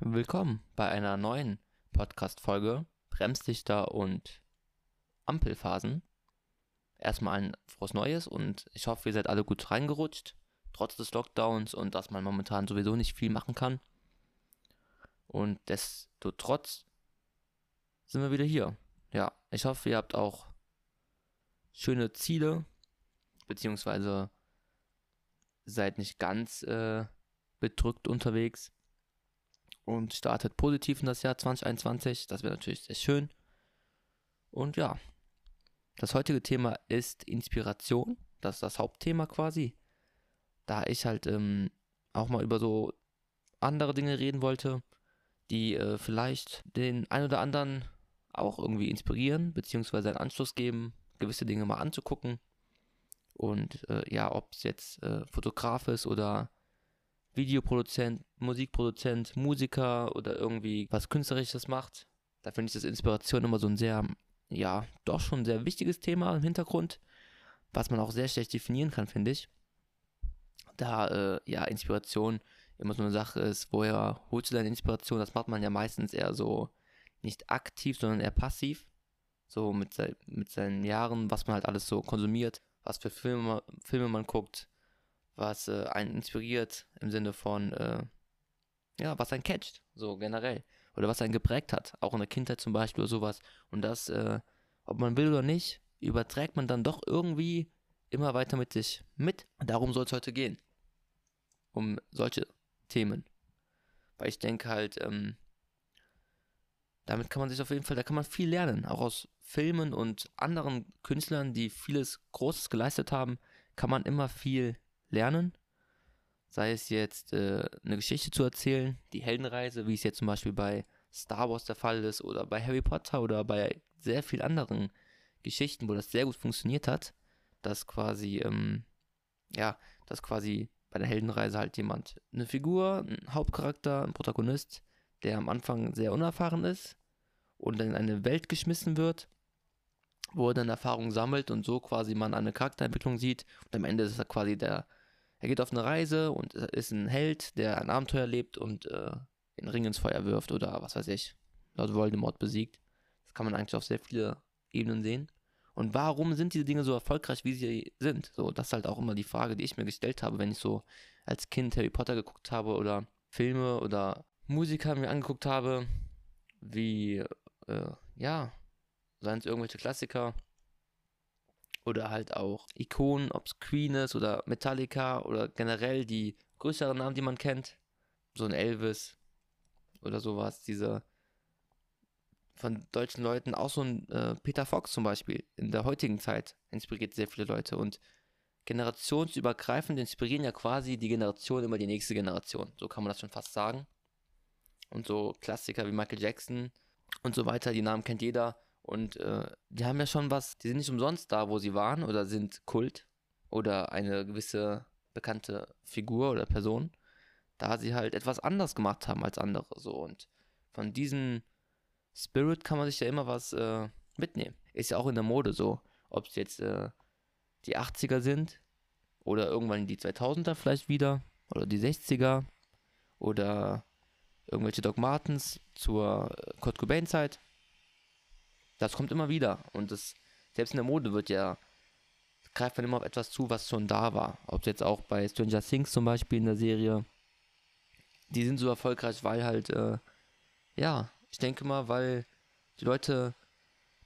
Willkommen bei einer neuen Podcast-Folge Bremslichter und Ampelphasen. Erstmal ein frohes Neues und ich hoffe, ihr seid alle gut reingerutscht, trotz des Lockdowns und dass man momentan sowieso nicht viel machen kann. Und desto trotz sind wir wieder hier. Ja, ich hoffe, ihr habt auch schöne Ziele, beziehungsweise seid nicht ganz äh, bedrückt unterwegs und startet positiv in das Jahr 2021. Das wäre natürlich sehr schön. Und ja, das heutige Thema ist Inspiration. Das ist das Hauptthema quasi. Da ich halt ähm, auch mal über so andere Dinge reden wollte, die äh, vielleicht den ein oder anderen auch irgendwie inspirieren, beziehungsweise einen Anschluss geben, gewisse Dinge mal anzugucken. Und äh, ja, ob es jetzt äh, Fotograf ist oder Videoproduzent, Musikproduzent, Musiker oder irgendwie was Künstlerisches macht, da finde ich das Inspiration immer so ein sehr, ja, doch schon sehr wichtiges Thema im Hintergrund, was man auch sehr schlecht definieren kann, finde ich. Da, äh, ja, Inspiration immer so eine Sache ist, woher holst du deine Inspiration? Das macht man ja meistens eher so nicht aktiv, sondern eher passiv. So mit, mit seinen Jahren, was man halt alles so konsumiert, was für Filme, Filme man guckt, was äh, einen inspiriert im Sinne von, äh, ja, was einen catcht, so generell. Oder was einen geprägt hat, auch in der Kindheit zum Beispiel oder sowas. Und das, äh, ob man will oder nicht, überträgt man dann doch irgendwie immer weiter mit sich mit. Und darum soll es heute gehen. Um solche Themen. Weil ich denke halt, ähm, damit kann man sich auf jeden Fall, da kann man viel lernen. Auch aus Filmen und anderen Künstlern, die vieles Großes geleistet haben, kann man immer viel lernen. Sei es jetzt äh, eine Geschichte zu erzählen, die Heldenreise, wie es jetzt zum Beispiel bei Star Wars der Fall ist oder bei Harry Potter oder bei sehr vielen anderen Geschichten, wo das sehr gut funktioniert hat, dass quasi, ähm, ja, dass quasi bei der Heldenreise halt jemand, eine Figur, ein Hauptcharakter, ein Protagonist, der am Anfang sehr unerfahren ist und dann in eine Welt geschmissen wird, wo er dann Erfahrung sammelt und so quasi man eine Charakterentwicklung sieht und am Ende ist er quasi der er geht auf eine Reise und ist ein Held, der ein Abenteuer lebt und äh, den Ring ins Feuer wirft oder was weiß ich, Lord Voldemort besiegt. Das kann man eigentlich auf sehr viele Ebenen sehen. Und warum sind diese Dinge so erfolgreich, wie sie sind? So, das ist halt auch immer die Frage, die ich mir gestellt habe, wenn ich so als Kind Harry Potter geguckt habe oder Filme oder Musiker mir angeguckt habe, wie, äh, ja, seien es irgendwelche Klassiker, oder halt auch Ikonen, ob es Queen ist oder Metallica oder generell die größeren Namen, die man kennt. So ein Elvis oder sowas. Diese von deutschen Leuten, auch so ein äh, Peter Fox zum Beispiel, in der heutigen Zeit inspiriert sehr viele Leute und generationsübergreifend inspirieren ja quasi die Generation immer die nächste Generation. So kann man das schon fast sagen. Und so Klassiker wie Michael Jackson und so weiter, die Namen kennt jeder und äh, die haben ja schon was, die sind nicht umsonst da, wo sie waren oder sind Kult oder eine gewisse bekannte Figur oder Person, da sie halt etwas anders gemacht haben als andere. So und von diesem Spirit kann man sich ja immer was äh, mitnehmen. Ist ja auch in der Mode so, ob es jetzt äh, die 80er sind oder irgendwann die 2000er vielleicht wieder oder die 60er oder irgendwelche Doc Martens zur äh, Kurt Cobain Zeit das kommt immer wieder. Und das, selbst in der Mode wird ja, greift man immer auf etwas zu, was schon da war. Ob es jetzt auch bei Stranger Things zum Beispiel in der Serie, die sind so erfolgreich, weil halt, äh, ja, ich denke mal, weil die Leute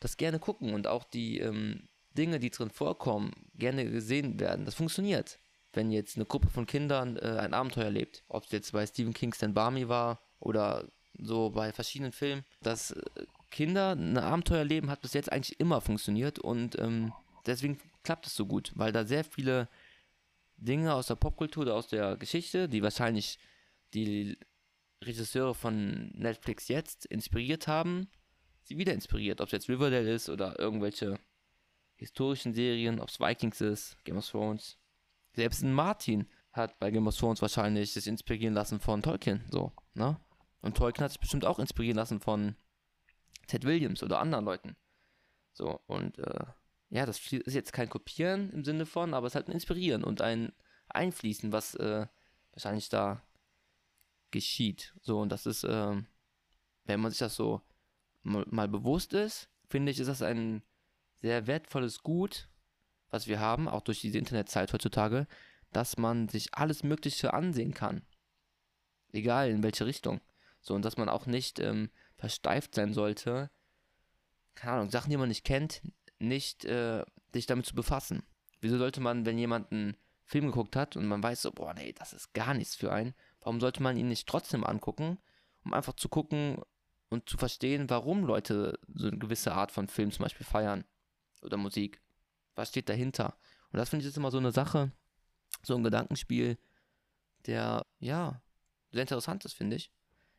das gerne gucken und auch die ähm, Dinge, die drin vorkommen, gerne gesehen werden. Das funktioniert. Wenn jetzt eine Gruppe von Kindern äh, ein Abenteuer lebt, ob es jetzt bei Stephen King's Stand Barmy war oder so bei verschiedenen Filmen, das äh, Kinder ein Abenteuer leben hat bis jetzt eigentlich immer funktioniert und ähm, deswegen klappt es so gut, weil da sehr viele Dinge aus der Popkultur oder aus der Geschichte, die wahrscheinlich die Regisseure von Netflix jetzt inspiriert haben, sie wieder inspiriert. Ob es jetzt Riverdale ist oder irgendwelche historischen Serien, ob es Vikings ist, Game of Thrones. Selbst ein Martin hat bei Game of Thrones wahrscheinlich sich inspirieren lassen von Tolkien, so, ne? Und Tolkien hat sich bestimmt auch inspirieren lassen von Ted Williams oder anderen Leuten. So, und äh, ja, das ist jetzt kein Kopieren im Sinne von, aber es ist halt ein Inspirieren und ein Einfließen, was äh, wahrscheinlich da geschieht. So, und das ist, äh, wenn man sich das so mal, bewusst ist, finde ich, ist das ein sehr wertvolles Gut, was wir haben, auch durch diese Internetzeit heutzutage, dass man sich alles Mögliche ansehen kann. Egal in welche Richtung. So, und dass man auch nicht ähm, versteift sein sollte, keine Ahnung, Sachen, die man nicht kennt, nicht äh, sich damit zu befassen. Wieso sollte man, wenn jemand einen Film geguckt hat und man weiß so, boah, nee, das ist gar nichts für einen, warum sollte man ihn nicht trotzdem angucken, um einfach zu gucken und zu verstehen, warum Leute so eine gewisse Art von Film zum Beispiel feiern oder Musik? Was steht dahinter? Und das finde ich ist immer so eine Sache, so ein Gedankenspiel, der, ja, sehr interessant ist, finde ich.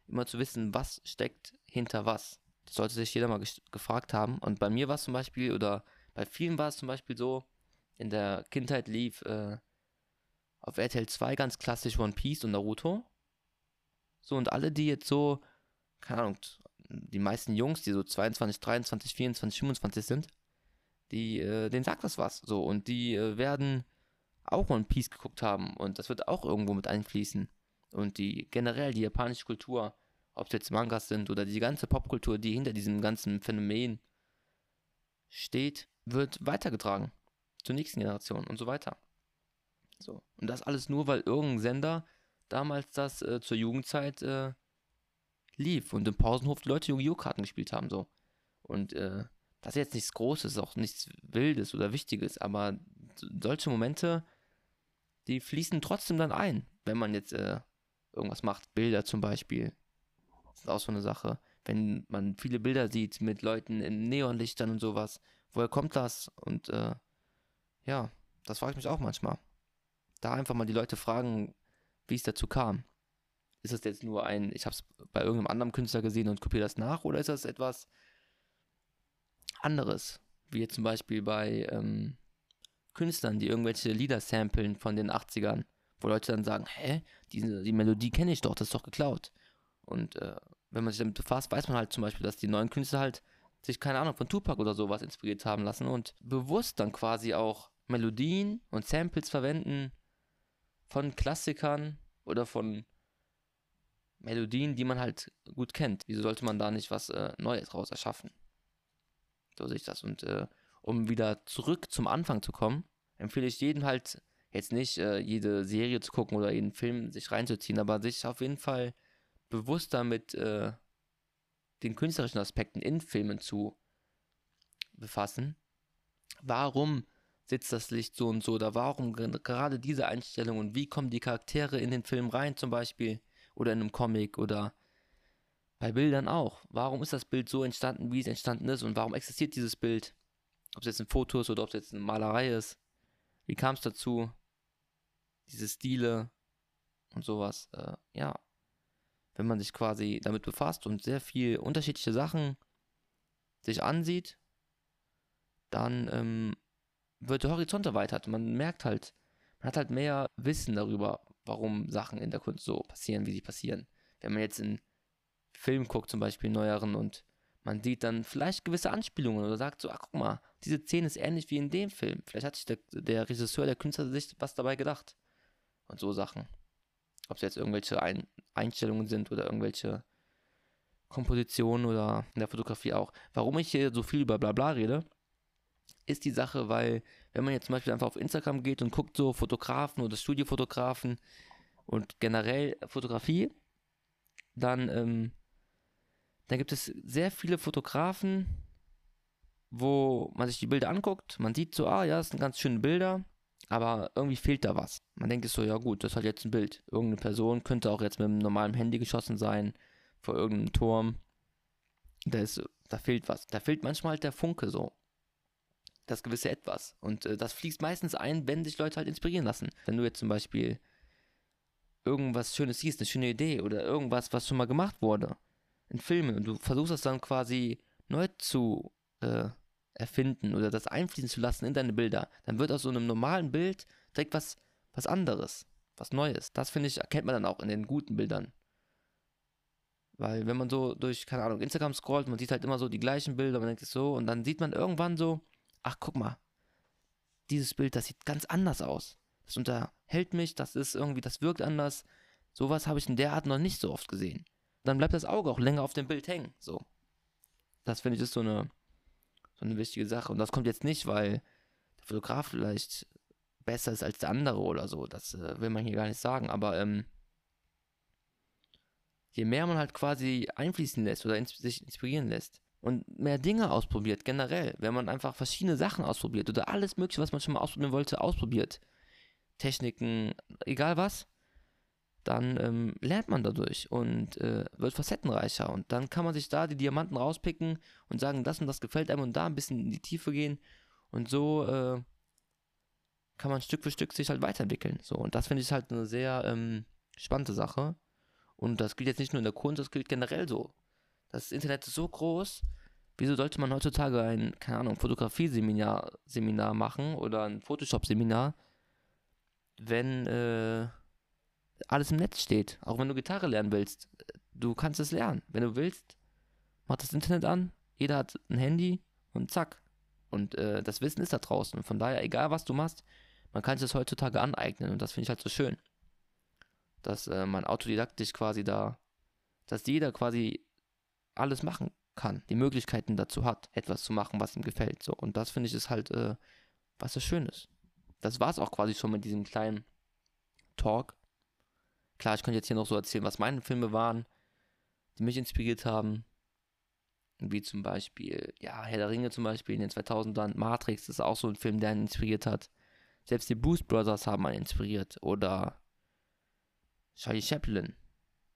Immer zu wissen, was steckt hinter was. Das sollte sich jeder mal gefragt haben. Und bei mir war es zum Beispiel, oder bei vielen war es zum Beispiel so, in der Kindheit lief äh, auf RTL 2 ganz klassisch One Piece und Naruto. So, und alle, die jetzt so, keine Ahnung, die meisten Jungs, die so 22, 23, 24, 25 sind, die, äh, denen sagt das was. So, und die äh, werden auch One Piece geguckt haben und das wird auch irgendwo mit einfließen. Und die generell die japanische Kultur, ob es jetzt Mangas sind oder die ganze Popkultur, die hinter diesem ganzen Phänomen steht, wird weitergetragen zur nächsten Generation und so weiter. So. Und das alles nur, weil irgendein Sender damals das äh, zur Jugendzeit äh, lief und im Pausenhof die Leute Yu-Gi-Oh! Karten gespielt haben. So. Und äh, das ist jetzt nichts Großes, auch nichts Wildes oder Wichtiges, aber solche Momente, die fließen trotzdem dann ein, wenn man jetzt äh, irgendwas macht. Bilder zum Beispiel. Das ist auch so eine Sache. Wenn man viele Bilder sieht mit Leuten in Neonlichtern und sowas, woher kommt das? Und äh, ja, das frage ich mich auch manchmal. Da einfach mal die Leute fragen, wie es dazu kam. Ist das jetzt nur ein, ich habe es bei irgendeinem anderen Künstler gesehen und kopiere das nach, oder ist das etwas anderes? Wie jetzt zum Beispiel bei ähm, Künstlern, die irgendwelche Lieder samplen von den 80ern, wo Leute dann sagen, hä, die, die Melodie kenne ich doch, das ist doch geklaut. Und äh, wenn man sich damit befasst, weiß man halt zum Beispiel, dass die neuen Künstler halt sich, keine Ahnung, von Tupac oder sowas inspiriert haben lassen und bewusst dann quasi auch Melodien und Samples verwenden von Klassikern oder von Melodien, die man halt gut kennt. Wieso sollte man da nicht was äh, Neues raus erschaffen? So sehe ich das. Und äh, um wieder zurück zum Anfang zu kommen, empfehle ich jedem halt jetzt nicht äh, jede Serie zu gucken oder jeden Film sich reinzuziehen, aber sich auf jeden Fall bewusster mit äh, den künstlerischen Aspekten in Filmen zu befassen. Warum sitzt das Licht so und so oder warum gerade diese Einstellung und wie kommen die Charaktere in den Film rein zum Beispiel oder in einem Comic oder bei Bildern auch. Warum ist das Bild so entstanden, wie es entstanden ist und warum existiert dieses Bild? Ob es jetzt ein Foto ist oder ob es jetzt eine Malerei ist. Wie kam es dazu? Diese Stile und sowas. Äh, ja, wenn man sich quasi damit befasst und sehr viel unterschiedliche Sachen sich ansieht, dann ähm, wird der Horizont erweitert. Man merkt halt, man hat halt mehr Wissen darüber, warum Sachen in der Kunst so passieren, wie sie passieren. Wenn man jetzt in Film guckt, zum Beispiel neueren, und man sieht dann vielleicht gewisse Anspielungen oder sagt so, ach guck mal, diese Szene ist ähnlich wie in dem Film. Vielleicht hat sich der, der Regisseur, der Künstler sich was dabei gedacht. Und so Sachen. Ob es jetzt irgendwelche Ein Einstellungen sind oder irgendwelche Kompositionen oder in der Fotografie auch. Warum ich hier so viel über Blabla rede, ist die Sache, weil wenn man jetzt zum Beispiel einfach auf Instagram geht und guckt so Fotografen oder Studiofotografen und generell Fotografie, dann, ähm, dann gibt es sehr viele Fotografen, wo man sich die Bilder anguckt, man sieht so, ah ja, das sind ganz schöne Bilder, aber irgendwie fehlt da was. Man denkt so, ja gut, das halt jetzt ein Bild. Irgendeine Person könnte auch jetzt mit einem normalen Handy geschossen sein, vor irgendeinem Turm. Da, ist, da fehlt was. Da fehlt manchmal halt der Funke so das gewisse Etwas. Und äh, das fließt meistens ein, wenn sich Leute halt inspirieren lassen. Wenn du jetzt zum Beispiel irgendwas Schönes siehst, eine schöne Idee oder irgendwas, was schon mal gemacht wurde in Filmen und du versuchst das dann quasi neu zu äh, erfinden oder das einfließen zu lassen in deine Bilder, dann wird aus so einem normalen Bild direkt was, was anderes, was Neues. Das finde ich, erkennt man dann auch in den guten Bildern. Weil wenn man so durch, keine Ahnung, Instagram scrollt, man sieht halt immer so die gleichen Bilder, man denkt es so und dann sieht man irgendwann so, ach guck mal, dieses Bild, das sieht ganz anders aus. Das unterhält mich, das ist irgendwie, das wirkt anders. Sowas habe ich in der Art noch nicht so oft gesehen. Dann bleibt das Auge auch länger auf dem Bild hängen. So. Das finde ich ist so eine, so eine wichtige Sache. Und das kommt jetzt nicht, weil der Fotograf vielleicht besser ist als der andere oder so. Das äh, will man hier gar nicht sagen. Aber ähm, je mehr man halt quasi einfließen lässt oder ins sich inspirieren lässt und mehr Dinge ausprobiert, generell, wenn man einfach verschiedene Sachen ausprobiert oder alles Mögliche, was man schon mal ausprobieren wollte, ausprobiert, Techniken, egal was, dann ähm, lernt man dadurch und äh, wird facettenreicher. Und dann kann man sich da die Diamanten rauspicken und sagen, das und das gefällt einem und da ein bisschen in die Tiefe gehen. Und so äh, kann man Stück für Stück sich halt weiterentwickeln. So, und das finde ich halt eine sehr ähm, spannende Sache. Und das gilt jetzt nicht nur in der Kunst, das gilt generell so. Das Internet ist so groß. Wieso sollte man heutzutage ein, keine Ahnung, Fotografie-Seminar Seminar machen oder ein Photoshop-Seminar, wenn äh, alles im Netz steht. Auch wenn du Gitarre lernen willst, du kannst es lernen. Wenn du willst, mach das Internet an, jeder hat ein Handy und zack. Und äh, das Wissen ist da draußen. Von daher, egal was du machst, man kann sich das heutzutage aneignen. Und das finde ich halt so schön. Dass äh, man autodidaktisch quasi da, dass jeder quasi alles machen kann, die Möglichkeiten dazu hat, etwas zu machen, was ihm gefällt. So. Und das finde ich ist halt äh, was so Schönes. Das war es auch quasi schon mit diesem kleinen Talk. Klar, ich könnte jetzt hier noch so erzählen, was meine Filme waren, die mich inspiriert haben. Wie zum Beispiel, ja, Herr der Ringe zum Beispiel in den 2000ern. Matrix ist auch so ein Film, der einen inspiriert hat. Selbst die Boost Brothers haben einen inspiriert. Oder Charlie Chaplin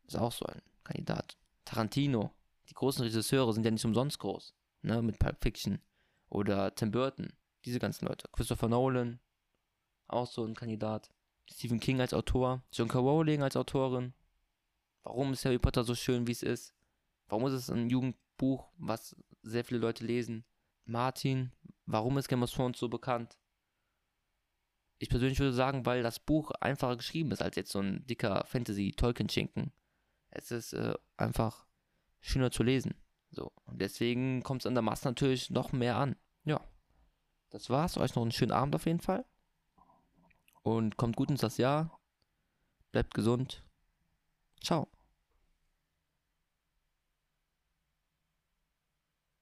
ist auch so ein Kandidat. Tarantino. Die großen Regisseure sind ja nicht umsonst groß. Ne, mit Pulp Fiction. Oder Tim Burton. Diese ganzen Leute. Christopher Nolan. Auch so ein Kandidat. Stephen King als Autor, John K. Rowling als Autorin. Warum ist Harry Potter so schön, wie es ist? Warum ist es ein Jugendbuch, was sehr viele Leute lesen? Martin, warum ist Game of Thrones so bekannt? Ich persönlich würde sagen, weil das Buch einfacher geschrieben ist als jetzt so ein dicker Fantasy-Tolkien-Schinken. Es ist äh, einfach schöner zu lesen. So. Und deswegen kommt es an der Masse natürlich noch mehr an. Ja. Das war's. Euch noch einen schönen Abend auf jeden Fall. Und kommt gut ins das Jahr. Bleibt gesund. Ciao.